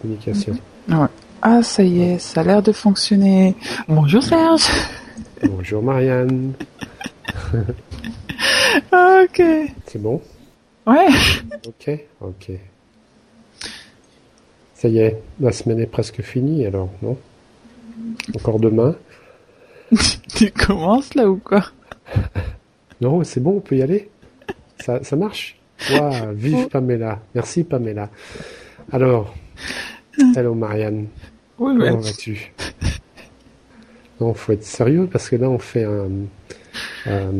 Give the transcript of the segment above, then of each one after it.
communication. Ouais. Ah, ça y est, ça a l'air de fonctionner. Bonjour Serge. Bonjour Marianne. ok. C'est bon? Ouais. Ok, ok. Ça y est, la semaine est presque finie alors, non? Encore demain? Tu commences là ou quoi? Non, c'est bon, on peut y aller ça, ça marche? Waouh, vive Pamela. Merci Pamela. Alors, hello Marianne. Oui, Comment vas-tu? Non, faut être sérieux parce que là on fait un, un,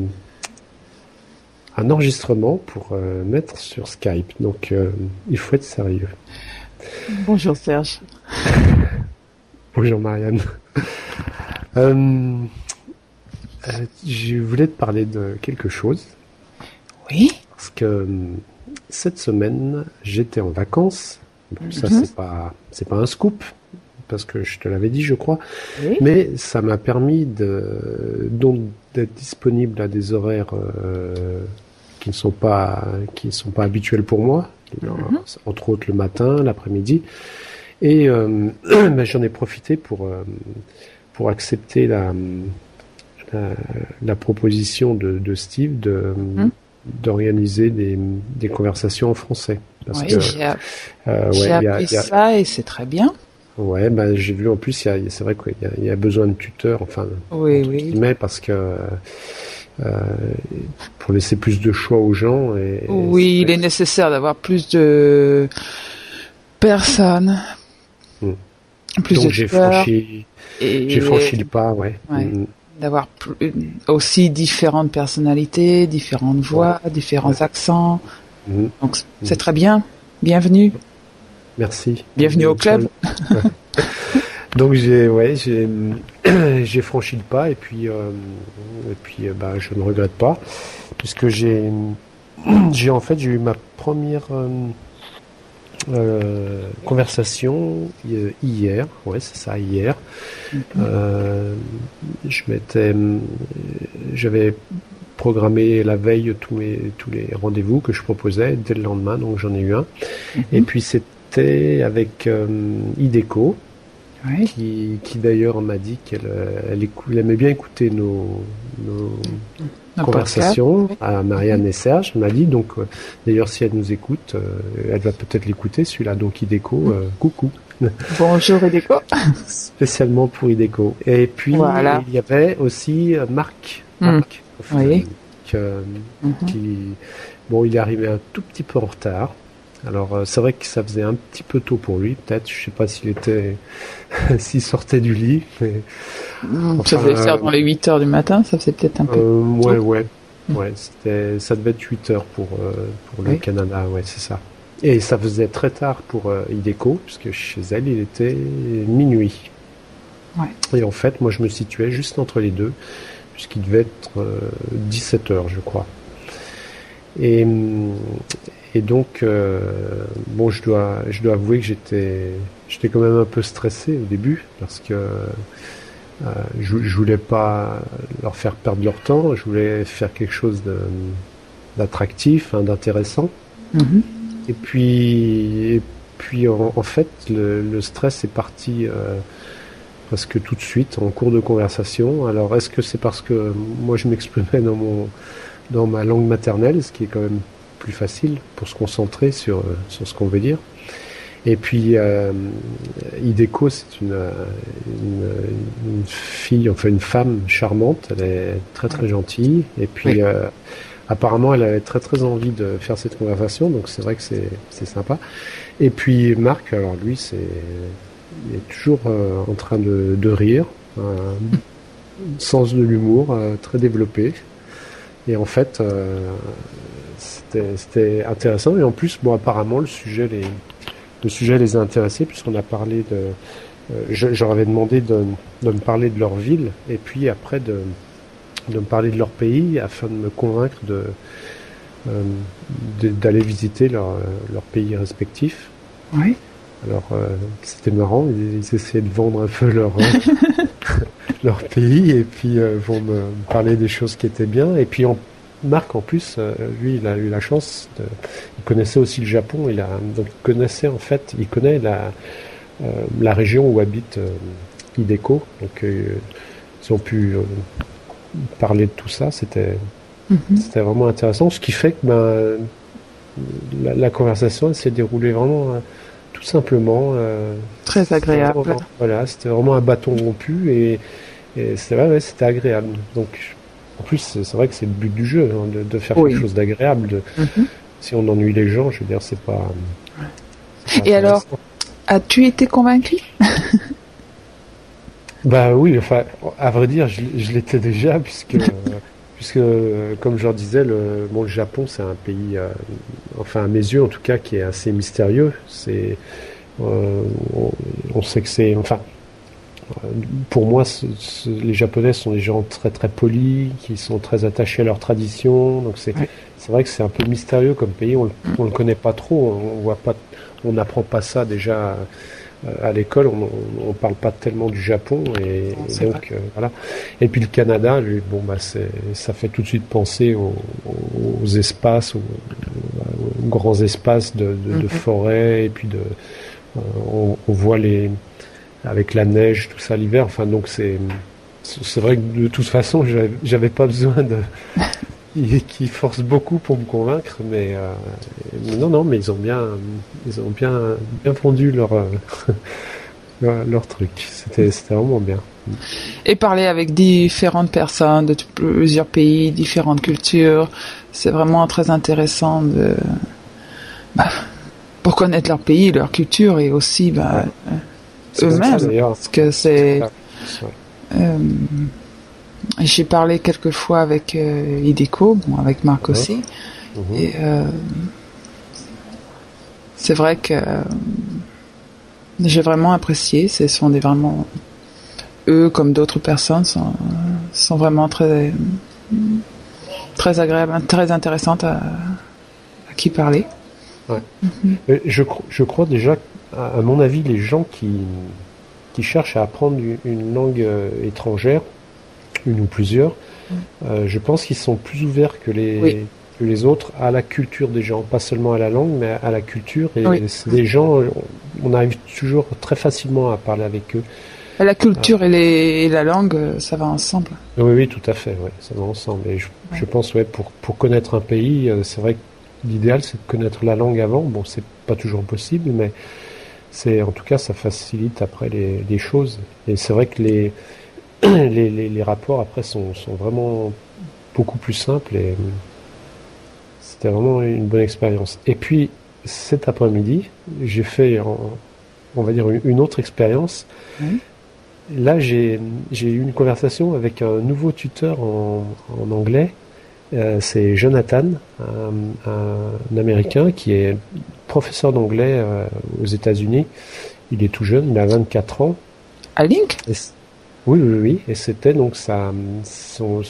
un enregistrement pour euh, mettre sur Skype. Donc euh, il faut être sérieux. Bonjour Serge. Bonjour Marianne. euh, euh, je voulais te parler de quelque chose. Oui. Parce que euh, cette semaine, j'étais en vacances. Ça, Mhm. c'est pas, c'est pas un scoop, parce que je te l'avais dit, je crois. Oui. Mais ça m'a permis de, donc, d'être disponible à des horaires euh, qui ne sont pas, qui ne sont pas habituels pour moi. Mhm. Entre autres le matin, l'après-midi. Et euh, ben, j'en ai profité pour, euh, pour accepter la, la, la proposition de, de Steve de, Mhm. d'organiser des, des conversations en français. Parce Oui, que, j'ai euh, ouais, j'ai il y a- appris il y a- ça et c'est très bien. Ouais, bah, j'ai vu en plus, c'est vrai qu'il y, y a besoin de tuteurs, enfin, Oui, oui. guillemets, parce que euh, pour laisser plus de choix aux gens. Et, et Oui, il est nécessaire d'avoir plus de personnes, Hmm. plus Donc j'ai franchi, j'ai franchi le pas, ouais. Ouais. Mm, d'avoir aussi différentes personnalités, différentes voix, différents accents. Mm, Donc c'est très bien. Bienvenue. Merci. Bienvenue au club. Donc j'ai, ouais, j'ai, j'ai franchi le pas et puis, euh, et puis, euh, bah, je ne regrette pas puisque j'ai, j'ai en fait, j'ai eu ma première euh, euh, conversation hier, ouais, c'est ça, hier. Euh, je m'étais, j'avais programmé la veille tous mes, tous les rendez-vous que je proposais dès le lendemain, donc j'en ai eu un. Et puis c'était avec euh, Ideco, Oui. qui, qui d'ailleurs m'a dit qu'elle euh, elle elle aimait bien écouter nos, nos Un conversations à Marianne et Serge. Elle m'a dit donc, euh, d'ailleurs, si elle nous écoute, euh, elle va peut-être l'écouter, celui-là. Donc Ideco, euh, coucou, podcast. Bonjour Edeko. spécialement pour Ideco. Et puis Voilà. il y avait aussi Marc, Mm. Oui. que- Mhm. qui, bon, il est arrivé un tout petit peu en retard. Alors euh, c'est vrai que ça faisait un petit peu tôt pour lui, peut-être. Je sais pas s'il était, s'il sortait du lit, mais Enfin, ça devait faire euh, dans les 8 heures du matin, ça faisait peut-être un peu. euh, ouais, tôt. ouais, ouais. C'était, ça devait être 8 heures pour euh, pour le Oui. Canada, ouais, c'est ça. Et ça faisait très tard pour euh, Ideco, puisque chez elle il était minuit. Ouais. Et en fait, moi je me situais juste entre les deux, puisqu'il devait être euh, 17 heures, je crois. Et, et donc, euh, bon, je dois, je dois avouer que j'étais, j'étais quand même un peu stressé au début, parce que euh, je, je voulais pas leur faire perdre leur temps, je voulais faire quelque chose d'attractif, hein, d'intéressant. Mhm. Et puis, et puis en, en fait, le, le stress est parti euh, presque tout de suite en cours de conversation. Alors, est-ce que c'est parce que moi je m'exprimais dans mon dans ma langue maternelle, ce qui est quand même plus facile pour se concentrer sur euh, sur ce qu'on veut dire. Et puis, euh, Ideco, c'est une, une, une fille, enfin une femme charmante. Elle est très très gentille. Et puis, Oui. euh, apparemment, elle avait très très envie de faire cette conversation. Donc, c'est vrai que c'est sympa. Et puis, Marc, alors lui, c'est il est toujours euh, en train de, rire, un sens de l'humour euh, très développé. Et en fait, euh, c'était intéressant. Et en plus, bon, apparemment, le sujet les le sujet les a intéressés puisqu'on a parlé de. euh, je, leur avais demandé de, de me parler de leur ville et puis après de, de me parler de leur pays afin de me convaincre euh, de- d'aller visiter leur, leur pays respectif. Oui. Alors euh, c'était marrant, ils, ils essayaient de vendre un peu leur euh, leur pays et puis euh, vont me parler des choses qui étaient bien et puis Marc, en plus, lui, il a eu la chance, de, il connaissait aussi le Japon, il a, donc il connaissait en fait, il connaît la, la région où habite Hideko, donc ils ont pu parler de tout ça, c'était mhm. c'était vraiment intéressant, ce qui fait que ben, la, conversation s'est déroulée vraiment euh, tout simplement. Euh, Très agréable. voilà, c'était vraiment un bâton rompu et, et c'était ouais, c'était agréable. Donc, en plus, c'est vrai que c'est le but du jeu, hein, de, faire quelque chose d'agréable. Mhm. Si on ennuie les gens, je veux dire, c'est pas. et alors, as-tu été convaincu? Bah oui, enfin, à vrai dire, je, je l'étais déjà, puisque puisque comme je leur disais, le, bon, le Japon c'est un pays, euh, enfin à mes yeux en tout cas, qui est assez mystérieux. C'est, euh, on, sait que c'est, enfin, pour moi, les Japonais sont des gens très très polis, qui sont très attachés à leur tradition. Donc c'est, c'est vrai que c'est un peu mystérieux comme pays. On, on le connaît pas trop, on voit pas, on n'apprend pas ça déjà à l'école, on, ne parle pas tellement du Japon et, donc euh, voilà. Et puis le Canada, lui, bon bah ça fait tout de suite penser aux, espaces, aux, grands espaces de, mhm. forêt et puis de, euh, on, voit les avec la neige tout ça l'hiver. Enfin donc c'est c'est vrai que de toute façon j'avais pas besoin de qui, force beaucoup pour me convaincre, mais, euh, non, non, mais ils ont bien, ils ont bien, bien fondu leur, euh, leur, truc. C'était, c'était vraiment bien. Et parler avec différentes personnes de plusieurs pays, différentes cultures, c'est vraiment très intéressant de, bah, pour connaître leur pays, leur culture et aussi bah, eux-mêmes, parce que c'est. J'ai parlé quelques fois avec euh, Ideco, bon, avec Marc aussi. Mhm. Et euh, c'est vrai que euh, j'ai vraiment apprécié. Ce sont des vraiment eux comme d'autres personnes sont, sont vraiment très très agréables, très intéressantes à, qui parler. Ouais. Mhm. je, je crois déjà, à, mon avis, les gens qui, qui cherchent à apprendre une langue étrangère une ou plusieurs, euh, je pense qu'ils sont plus ouverts que les, que les autres à la culture des gens, pas seulement à la langue, mais à la culture. Et des gens, on arrive toujours très facilement à parler avec eux. La culture et, les, et, la langue, ça va ensemble. Oui, oui, tout à fait, ouais, ça va ensemble. Et je, je pense, ouais, pour, pour connaître un pays, euh, c'est vrai que l'idéal, c'est de connaître la langue avant. Bon, c'est pas toujours possible, mais c'est, en tout cas, ça facilite après les, les choses. Et c'est vrai que les, les, les, rapports après sont, sont, vraiment beaucoup plus simples et c'était vraiment une bonne expérience. Et puis cet après-midi, j'ai fait, on va dire, une autre expérience. Là, j'ai eu une conversation avec un nouveau tuteur en, en anglais. Euh, c'est Jonathan, un, un, Américain qui est professeur d'anglais euh, aux États-Unis. Il est tout jeune, il a 24 ans. À Link? Oui, oui, oui. Et c'était donc sa, son,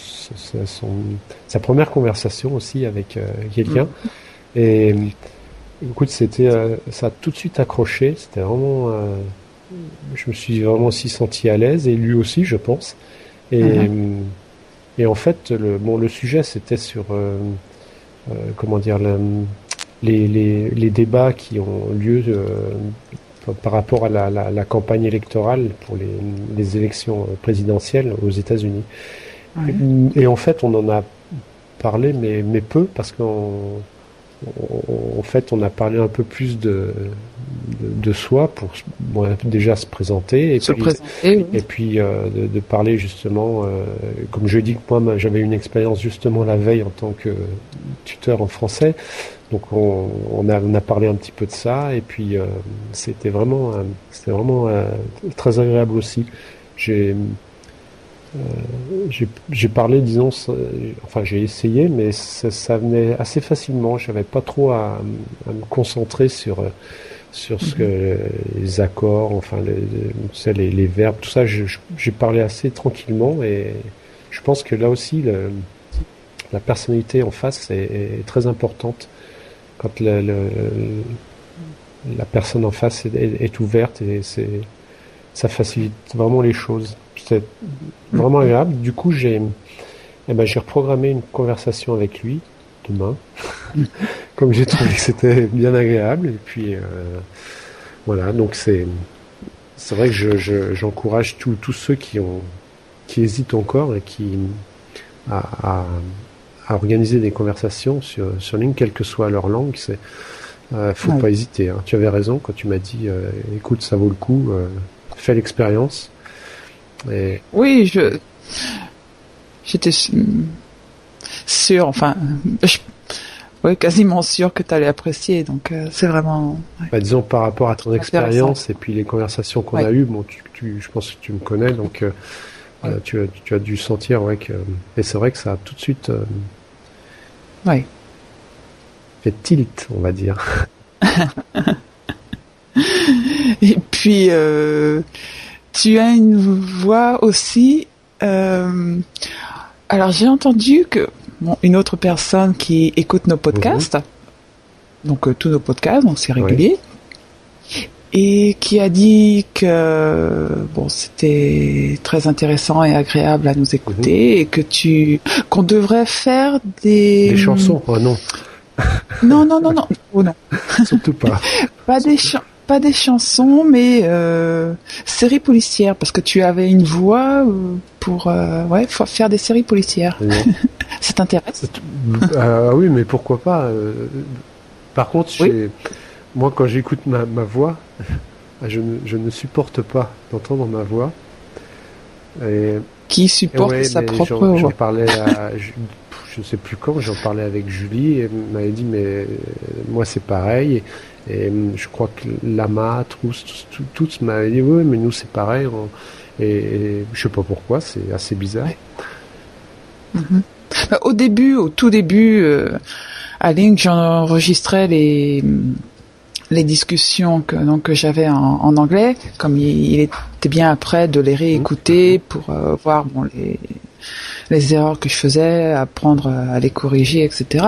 sa première conversation aussi avec euh, quelqu'un. Mm. Et écoute, c'était, euh, ça a tout de suite accroché. C'était vraiment, euh, je me suis vraiment aussi senti à l'aise et lui aussi, je pense. Et, mm-hmm. et en fait, le, bon, le sujet c'était sur, comment dire, les, les, les, débats qui ont lieu par rapport à la, campagne électorale pour les, élections présidentielles aux États-Unis. Et, en fait, on en a parlé, mais, mais peu, parce en fait, on a parlé un peu plus de, de, soi pour déjà se présenter et puis, et puis euh, de, parler justement, euh, comme je dis que moi j'avais une expérience justement la veille en tant que tuteur en français, donc on, on, a, on a parlé un petit peu de ça et puis euh, c'était vraiment, euh, c'était vraiment euh, très agréable aussi. J'ai j'ai parlé, disons, enfin j'ai essayé, mais ça, ça, venait assez facilement. J'avais pas trop à, à, me concentrer sur sur ce que mhm. les accords, enfin les, les, les verbes, tout ça. J'ai parlé assez tranquillement et je pense que là aussi le, la personnalité en face est, est très importante quand le, la personne en face est, ouverte et ça facilite vraiment les choses. Vraiment agréable. Du coup, j'ai eh ben, j'ai reprogrammé une conversation avec lui demain, comme j'ai trouvé que c'était bien agréable. Et puis euh, voilà, donc c'est c'est vrai que je, j'encourage tous ceux qui ont qui hésitent encore et qui à, à, organiser des conversations sur sur ligne, quelle que soit leur langue. C'est euh, faut pas hésiter. Hein. Tu avais raison quand tu m'as dit, euh, écoute, ça vaut le coup, euh, fais l'expérience. Et... Oui, je j'étais sûr, enfin, je... oui, quasiment sûr que tu allais apprécier. Donc euh, c'est vraiment. Bah, disons par rapport à ton expérience et puis les conversations qu'on a eues, bon, tu, tu, je pense que tu me connais, donc euh, tu, as, tu as dû sentir, ouais, que et c'est vrai que ça a tout de suite. oui tilt, on va dire. Et puis, euh, tu as une voix aussi. Euh, alors, j'ai entendu que une autre personne qui écoute nos podcasts, mhm. donc euh, tous nos podcasts, donc c'est régulier, et qui a dit que bon, c'était très intéressant et agréable à nous écouter, mhm. et que tu qu'on devrait faire des des chansons. Oh non non, non, non, non. Oh non. Surtout pas. pas des pas des chansons, mais euh, séries policières, parce que tu avais une voix euh, pour euh, ouais, faire des séries policières. ça t'intéresse? Oui, mais pourquoi pas Par contre, moi, quand j'écoute ma, ma, voix, je ne, je ne supporte pas d'entendre ma voix. Et, qui supporte sa propre voix J'en parlais à, je ne sais plus quand, j'en parlais avec Julie, et m'avait dit, mais moi c'est pareil. Et, euh, je crois que Lama, tous, tous, m'avaient dit, oui, mais nous c'est pareil. Et, je sais pas pourquoi, c'est assez bizarre. Mhm. Bah, au début, au tout début, euh, à Link, j'enregistrais les les discussions que donc que j'avais en, anglais, comme il, était bien après de les réécouter mhm. pour voir bon les les erreurs que je faisais, apprendre à les corriger, etc.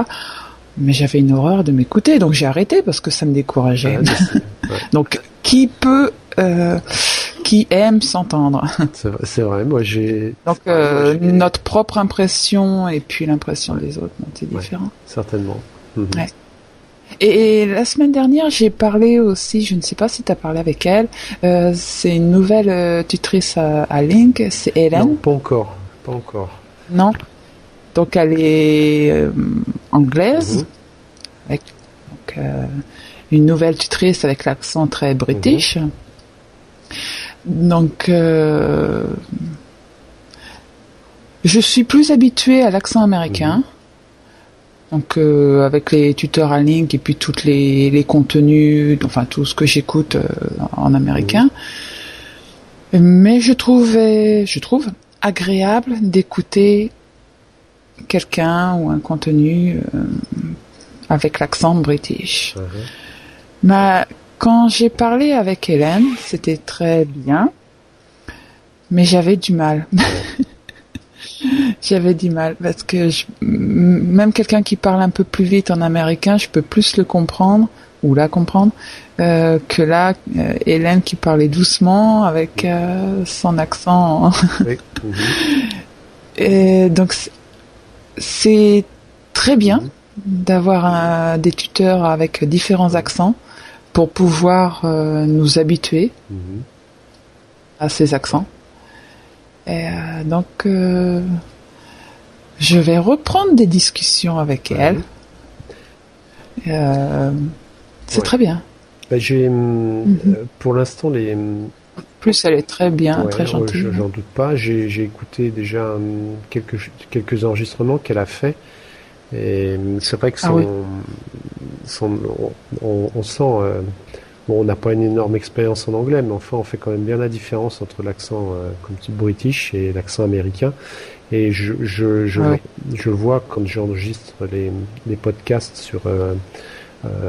Mais j'avais une horreur de m'écouter, donc j'ai arrêté parce que ça me décourageait. donc qui peut, euh, qui aime s'entendre? C'est vrai, moi j'ai. Donc euh, notre propre impression et puis l'impression des autres, c'est différent. certainement. Mhm. Et, la semaine dernière, j'ai parlé aussi, je ne sais pas si tu as parlé avec elle, euh, c'est une nouvelle tutrice à, Link, c'est Hélène. Non, pas encore, pas encore. Non? Donc elle est euh, anglaise, mhm. avec euh, une nouvelle tutrice avec l'accent très british. Mhm. Donc euh, je suis plus habituée à l'accent américain. Mhm. Donc avec les tuteurs en ligne et puis toutes les, les contenus, enfin tout ce que j'écoute en américain. Mais je trouvais, je trouve agréable d'écouter quelqu'un ou un contenu euh, avec l'accent british. Uh-huh. Mais quand j'ai parlé avec Hélène, c'était très bien, mais j'avais du mal. j'avais du mal parce que même quelqu'un qui parle un peu plus vite en américain, je peux plus le comprendre ou la comprendre euh, que là euh, Hélène qui parlait doucement avec euh, son accent. Et donc c'est très bien d'avoir des tuteurs avec différents accents pour pouvoir nous habituer à ces accents. Et donc je vais reprendre des discussions avec elle. c'est très bien. Bah, j'ai, mhm. euh, pour l'instant, les. Plus elle est très bien, très gentille. J'en doute pas. J'ai, écouté déjà quelques, quelques enregistrements qu'elle a fait. Et c'est vrai que ah son, on, on, sent, euh, bon, on n'a pas une énorme expérience en anglais, mais enfin, on fait quand même bien la différence entre l'accent euh, comme type british et l'accent américain. Et je, je, je, ah je vois quand j'enregistre les, les podcasts sur euh,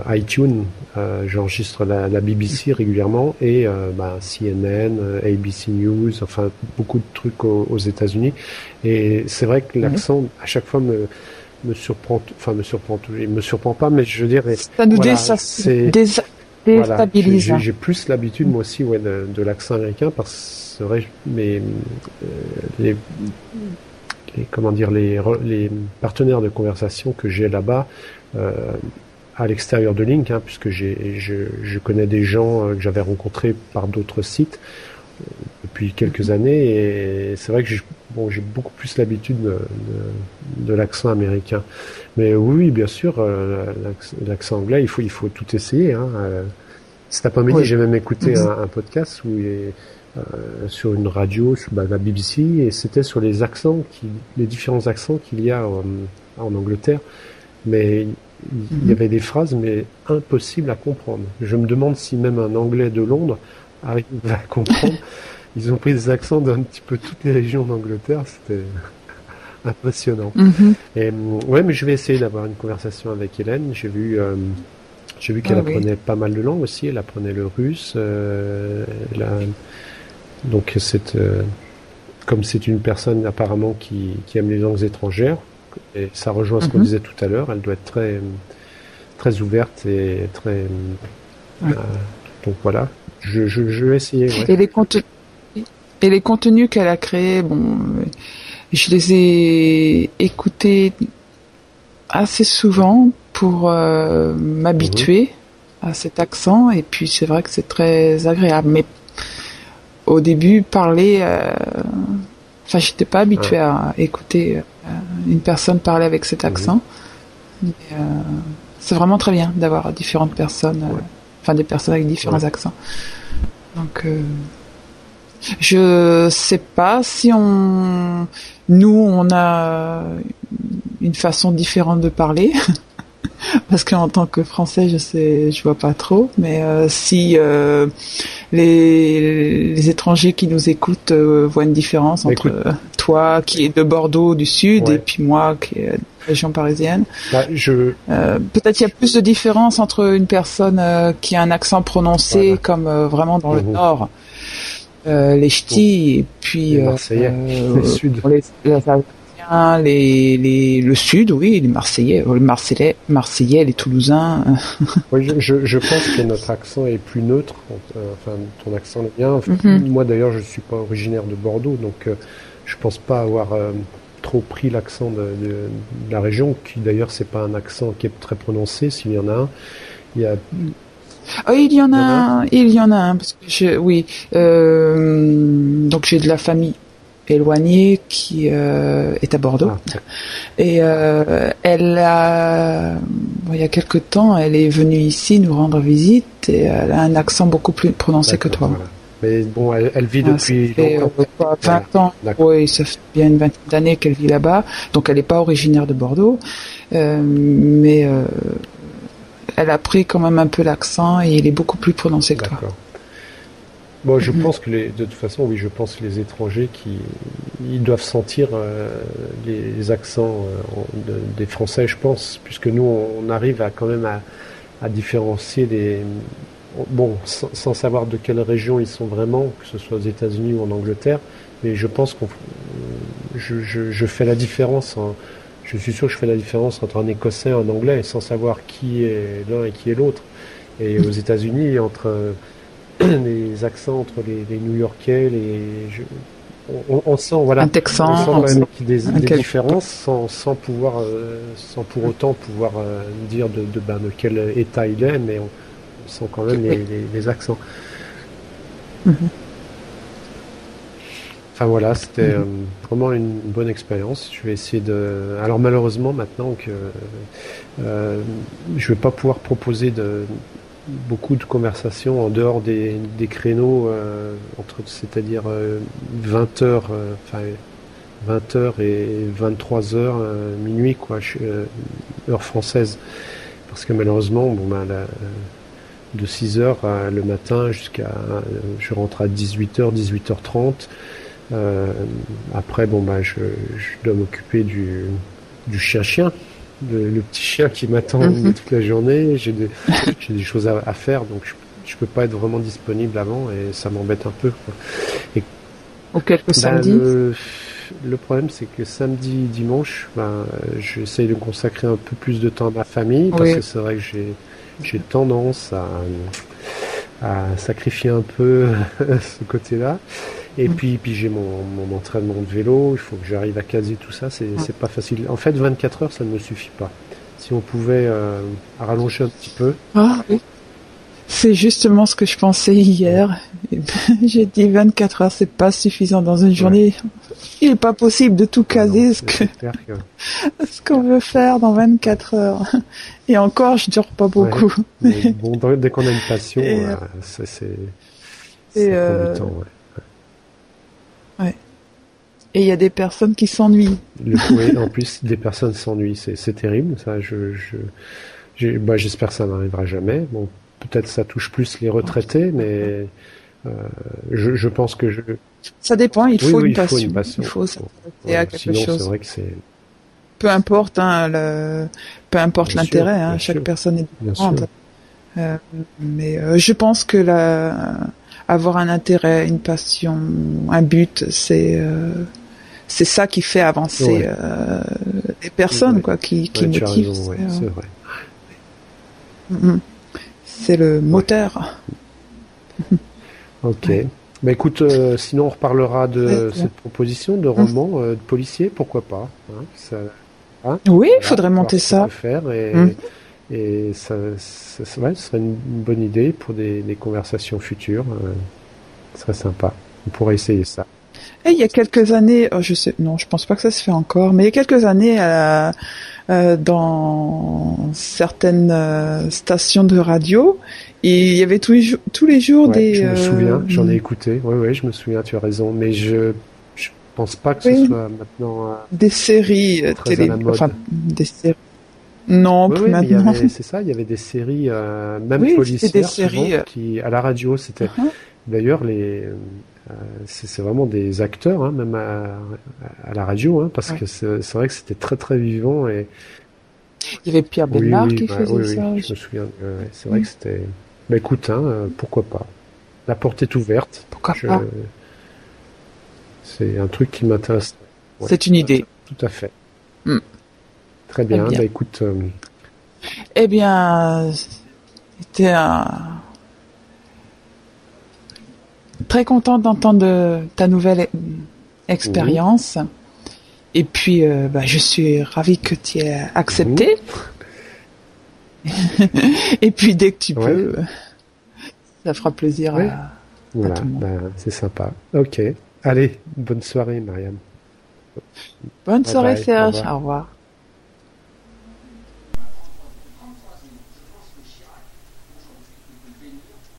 iTunes, euh, j'enregistre la, la, BBC régulièrement et euh, bah, CNN, ABC News, enfin beaucoup de trucs aux, États-Unis. Et c'est vrai que l'accent à chaque fois me me surprend, enfin me surprend, il me surprend pas, mais je veux dire, ça nous voilà, déstabilise. Voilà, J'ai plus l'habitude moi aussi ouais, de, de l'accent américain parce que c'est vrai, mais les comment dire les, les partenaires de conversation que j'ai là-bas à l'extérieur de Link, hein, puisque j'ai, je, je, connais des gens que j'avais rencontrés par d'autres sites depuis quelques mhm. années, et c'est vrai que j'ai, bon, j'ai beaucoup plus l'habitude de, de, l'accent américain. Mais oui, bien sûr, l'accent anglais, il faut, il faut tout essayer. Hein. Cet après-midi, j'ai même écouté mhm. un, un, podcast où il est, euh, sur une radio, sur bah, la BBC, et c'était sur les accents, qui, les différents accents qu'il y a en Angleterre. Mais il y avait des phrases, mais impossibles à comprendre. Je me demande si même un Anglais de Londres arrive à comprendre. Ils ont pris des accents d'un petit peu toutes les régions d'Angleterre. C'était impressionnant. Mhm. Et ouais, mais je vais essayer d'avoir une conversation avec Hélène. J'ai vu, euh, j'ai vu qu'elle ah apprenait pas mal de langues aussi. Elle apprenait le russe. Euh, donc c'est euh, comme c'est une personne apparemment qui, qui aime les langues étrangères, et ça rejoint ce qu'on mhm. disait tout à l'heure, elle doit être très, très ouverte et très. Euh, donc voilà, je, je, je vais essayer. Et les contenus, et les contenus qu'elle a créés, bon, je les ai écoutés assez souvent pour euh, m'habituer à cet accent, et puis c'est vrai que c'est très agréable. Mais au début, parler, euh, enfin, j'étais pas habitué à écouter euh, une personne parler avec cet accent. Euh, c'est vraiment très bien d'avoir différentes personnes, euh, enfin des personnes avec différents accents. Donc, je sais pas si on, nous, on a une façon différente de parler. parce qu'en tant que français, je sais, je vois pas trop. Mais si les, les, étrangers qui nous écoutent voient une différence entre toi qui est de Bordeaux du Sud et puis moi qui est de région parisienne. Bah, je... Euh, peut-être il y a plus de différence entre une personne euh, qui a un accent prononcé comme euh, vraiment dans le mhm. Nord, les Ch'tis et puis les Marseillais, le Sud. Les, les, les, le Sud, oui, les Marseillais, les Marseillais, Marseillais les Toulousains. oui, je, je, je, pense que notre accent est plus neutre, enfin ton accent est bien. Mhm. Moi d'ailleurs, je suis pas originaire de Bordeaux, donc je pense pas avoir euh, trop pris l'accent de, la région, qui d'ailleurs c'est pas un accent qui est très prononcé, s'il y en a un. Il y a ah, il y en a, un, il y en a un parce que je, oui, euh, donc j'ai de la famille éloignée qui euh, est à Bordeaux ah, et elle a, il y a quelque temps, elle est venue ici nous rendre visite et elle a un accent beaucoup plus prononcé que toi. Mais bon, elle, vit ah, depuis longtemps. 20 ans. Oui, ça fait bien une vingtaine d'années qu'elle vit là-bas. Donc elle n'est pas originaire de Bordeaux. Euh, mais euh, elle a pris quand même un peu l'accent et il est beaucoup plus prononcé que toi. Bon, je mhm. pense que les, de toute façon, oui, je pense que les étrangers qui ils doivent sentir euh, les, accents euh, des Français, je pense, puisque nous, on, arrive à quand même à, à différencier des, bon, sans, savoir de quelle région ils sont vraiment, que ce soit aux États-Unis ou en Angleterre, mais je pense qu'on, je, je, je, fais la différence. je suis sûr que je fais la différence entre un Écossais et un Anglais, sans savoir qui est l'un et qui est l'autre. Et aux États-Unis, entre les accents entre les, les New-Yorkais, les, on, on, sent voilà, un Texan, on sent des, des différences sans, sans pouvoir, euh, sans pour autant pouvoir euh, dire de, de, ben, de quel état il est, mais on, sont quand même les, accents. Mhm. Enfin voilà, c'était mhm. euh, vraiment une bonne expérience. Je vais essayer de. Alors malheureusement maintenant que je vais pas pouvoir proposer de beaucoup de conversations en dehors des, créneaux euh, entre c'est-à-dire 20 h enfin 20 h et 23 h minuit quoi, heure française. Parce que malheureusement, bon ben la, de 6h le matin jusqu'à je rentre à 18h 18h30 euh, après bon bah je, je dois m'occuper du du chien le, petit chien qui m'attend mhm. toute la journée j'ai des des choses à, faire donc je, je peux pas être vraiment disponible avant et ça m'embête un peu quoi. et ou quelques bah, samedis le, le, problème c'est que samedi dimanche ben j'essaye de consacrer un peu plus de temps à ma famille parce que c'est vrai que j'ai j'ai tendance à, à sacrifier un peu ce côté-là. Et puis, puis j'ai mon, mon entraînement de vélo, il faut que j'arrive à caser tout ça, c'est c'est pas facile. En fait, 24 heures, ça ne me suffit pas. Si on pouvait euh, rallonger un petit peu. Ah, oui. C'est justement ce que je pensais hier. J'ai dit 24 heures, c'est pas suffisant dans une journée. Il est pas possible de tout caser ce que, ce qu'on veut faire dans 24 heures. Et encore, je dure pas beaucoup. bon, dès qu'on a une passion, euh, c'est, c'est, euh... temps, ouais. Ouais. Et il y a des personnes qui s'ennuient. Oui, en plus, des personnes s'ennuient. C'est, c'est terrible. Ça, je, je, bah, j'espère que ça n'arrivera jamais. Bon, peut-être ça touche plus les retraités, mais euh, je, je, pense que je. Ça dépend. Il faut, une, passion. Il faut s'intéresser à quelque sinon, chose. C'est vrai que c'est. Peu importe, hein, le... peu importe l'intérêt. Hein, chaque sûr. personne est différente. Euh, mais euh, je pense que la... avoir un intérêt, une passion, un but, c'est euh, c'est ça qui fait avancer ouais. euh, les personnes, ouais. quoi, qui, qui ouais, motivent. C'est euh... vrai. Mm -hmm c'est le moteur. ok. Bah écoute, euh, sinon on reparlera de cette proposition de roman euh, de policier, pourquoi pas. Hein, ça, hein, oui, il voilà, faudrait monter ça. Faire et, mmh. Et ça, ça, ça, ouais, ce serait une, bonne idée pour des, des conversations futures. Euh, ce serait sympa. On pourrait essayer ça. Et il y a quelques années, oh, je sais, non, je pense pas que ça se fait encore, mais il y a quelques années, euh, euh, dans certaines euh, stations de radio, il y avait tous les, tous les jours ouais, des. Je me souviens, j'en ai écouté. Oui, oui, je me souviens. Tu as raison, mais je je pense pas que oui. ce soit maintenant. des séries télé, enfin des séries. Non, oui, plus oui, maintenant. C'est ça, il y avait des séries, euh, même oui, policières, des séries, souvent, qui à la radio, c'était. Uh -huh. D'ailleurs, les euh, c'est vraiment des acteurs, hein, même à, à, la radio, hein, parce ouais. que c'est vrai que c'était très très vivant et. Il y avait Pierre Bernard qui bah, faisait ça. Oui, je me souviens. Euh, c'est vrai mmh. que c'était. Bah écoute, hein, euh, pourquoi pas. La porte est ouverte. Pourquoi je... pas. C'est un truc qui m'intéresse. Ouais, c'est une idée. Tout à fait. Mmh. Très bien. bien. Bah écoute. Euh... Eh bien, c'était un très contente d'entendre ta nouvelle expérience. Mmh. Et puis, euh, bah, je suis ravie que tu aies accepté. Mmh. Et puis, dès que tu ouais. peux, ça fera plaisir ouais. à, voilà, à tout le monde. Ben, c'est sympa. Ok. Allez, bonne soirée, Mariam. Bonne bye soirée, bye. Serge. Au revoir. Au revoir.